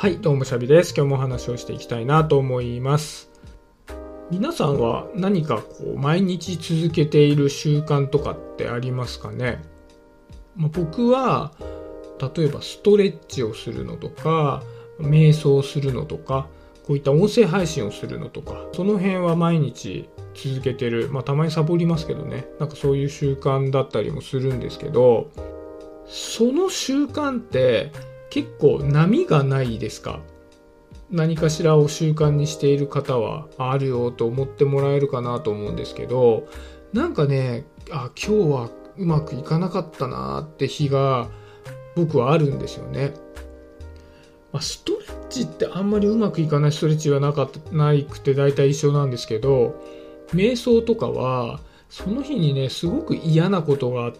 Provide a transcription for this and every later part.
はい、どうもシャビです。今日もお話をしていきたいなと思います。皆さんは何かこう毎日続けている習慣とかってありますかね、まあ、僕は例えばストレッチをするのとか瞑想するのとかこういった音声配信をするのとかその辺は毎日続けてるまあたまにサボりますけどねなんかそういう習慣だったりもするんですけどその習慣って結構波がないですか？何かしらを習慣にしている方はあるよと思ってもらえるかなと思うんですけどなんかねあ今日はうまくいかなかったなって日が僕はあるんですよね。まあ、ストレッチってあんまりうまくいかないストレッチはなかないくて大体一緒なんですけど瞑想とかはその日にねすごく嫌なことがあって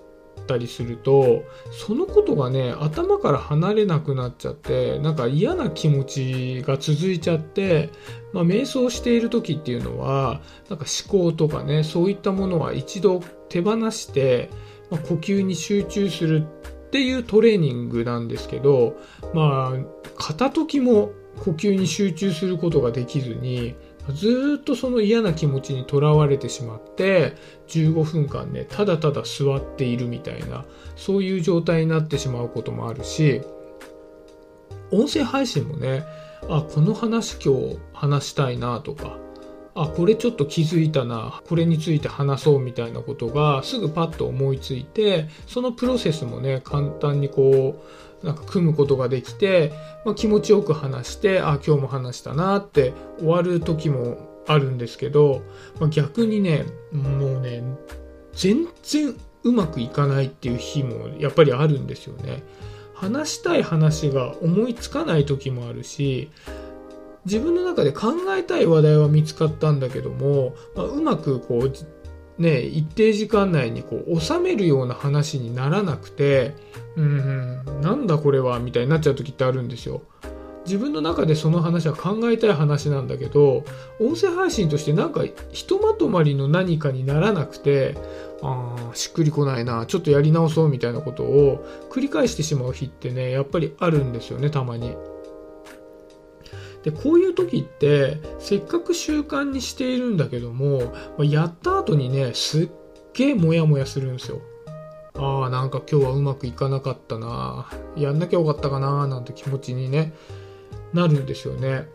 たりするとそのことがね頭から離れなくなっちゃってなんか嫌な気持ちが続いちゃって、まあ、瞑想している時っていうのはなんか思考とかねそういったものは一度手放して、まあ、呼吸に集中するっていうトレーニングなんですけどまあ片時も呼吸に集中することができずにずっとその嫌な気持ちにとらわれてしまって15分間ねただただ座っているみたいなそういう状態になってしまうこともあるし音声配信もねあこの話今日話したいなとかあこれちょっと気づいたなこれについて話そうみたいなことがすぐパッと思いついてそのプロセスもね簡単にこうなんか組むことができて、まあ、気持ちよく話してあ今日も話したなって終わる時もあるんですけど、まあ、逆にねもうね全然うまくいかないっていう日もやっぱりあるんですよね。話したい話が思いつかない時もあるし自分の中で考えたい話題は見つかったんだけども、まあ、うまくこうね一定時間内にこう収めるような話にならなくてうんなんだこれはみたいになっちゃう時ってあるんですよ。自分の中でその話は考えたい話なんだけど音声配信としてなんかひとまとまりの何かにならなくてあーしっくりこないなちょっとやり直そうみたいなことを繰り返してしまう日ってねやっぱりあるんですよねたまに。でこういう時ってせっかく習慣にしているんだけどもやった後にねすっげえモヤモヤするんですよ。ああなんか今日はうまくいかなかったなやんなきゃよかったかななんて気持ちにねなるんですよね。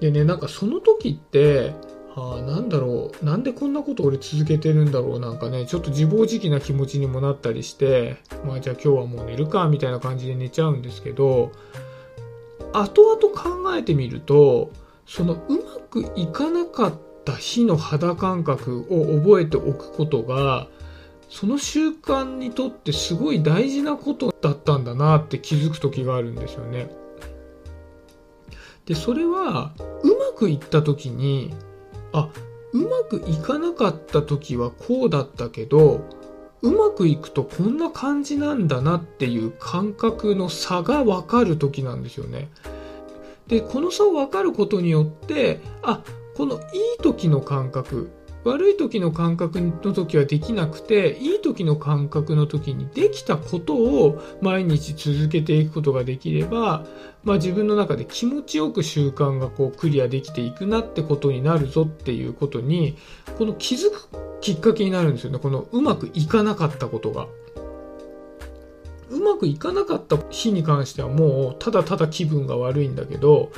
でねなんかその時ってあなんだろうなんでこんなこと俺続けてるんだろうなんかねちょっと自暴自棄な気持ちにもなったりしてまあじゃあ今日はもう寝るかみたいな感じで寝ちゃうんですけど後々考えてみるとそのうまくいかなかった日の肌感覚を覚えておくことがその習慣にとってすごい大事なことだったんだなって気づく時があるんですよね。でそれはうまくいった時にあうまくいかなかった時はこうだったけどうまくいくとこんな感じなんだなっていう感覚の差が分かる時なんですよね。でこの差を分かることによってあこのいい時の感覚悪い時の感覚の時はできなくていい時の感覚の時にできたことを毎日続けていくことができれば、まあ、自分の中で気持ちよく習慣がこうクリアできていくなってことになるぞっていうことにこの気づくきっかけになるんですよねこのうまくいかなかったことが。うまくいかなかった日に関してはもうただただ気分が悪いんだけど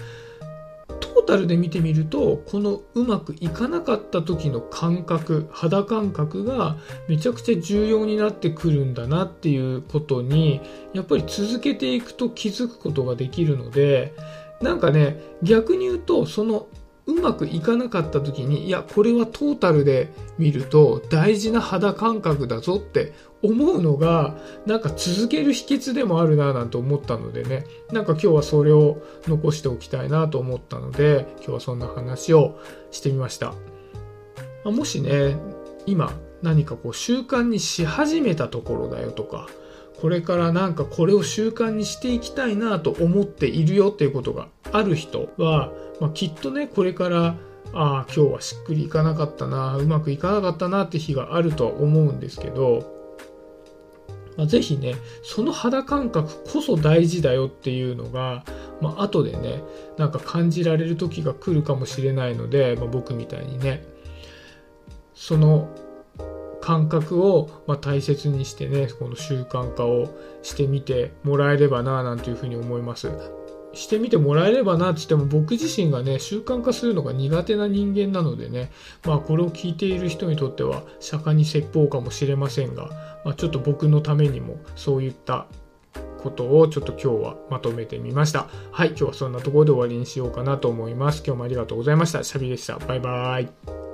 ータルで見てみるとこのうまくいかなかった時の感覚肌感覚がめちゃくちゃ重要になってくるんだなっていうことにやっぱり続けていくと気づくことができるのでなんかね逆に言うとそのうまくいかなかった時にいやこれはトータルで見ると大事な肌感覚だぞって思うのがなんか続ける秘訣でもあるななんて思ったのでね。なんか今日はそれを残しておきたいなと思ったので今日はそんな話をしてみました、まもしね今何かこう習慣にし始めたところだよとかこれからなんかこれを習慣にしていきたいなと思っているよっていうことがある人は、まあ、きっとねこれからああ今日はしっくりいかなかったなうまくいかなかったなって日があるとは思うんですけど、まあ、ぜひねその肌感覚こそ大事だよっていうのがまあ後でねなんか感じられる時が来るかもしれないので、まあ、僕みたいにねその感覚をま大切にしてねこの習慣化をしてみてもらえればななんていうふうに思います。してみてもらえればなって言っても僕自身がね習慣化するのが苦手な人間なのでねまあこれを聞いている人にとっては釈迦に説法かもしれませんが、まあ、ちょっと僕のためにもそういったことをちょっと今日はまとめてみました。はい、今日はそんなところで終わりにしようかなと思います。今日もありがとうございました。シャビでした。バイバーイ。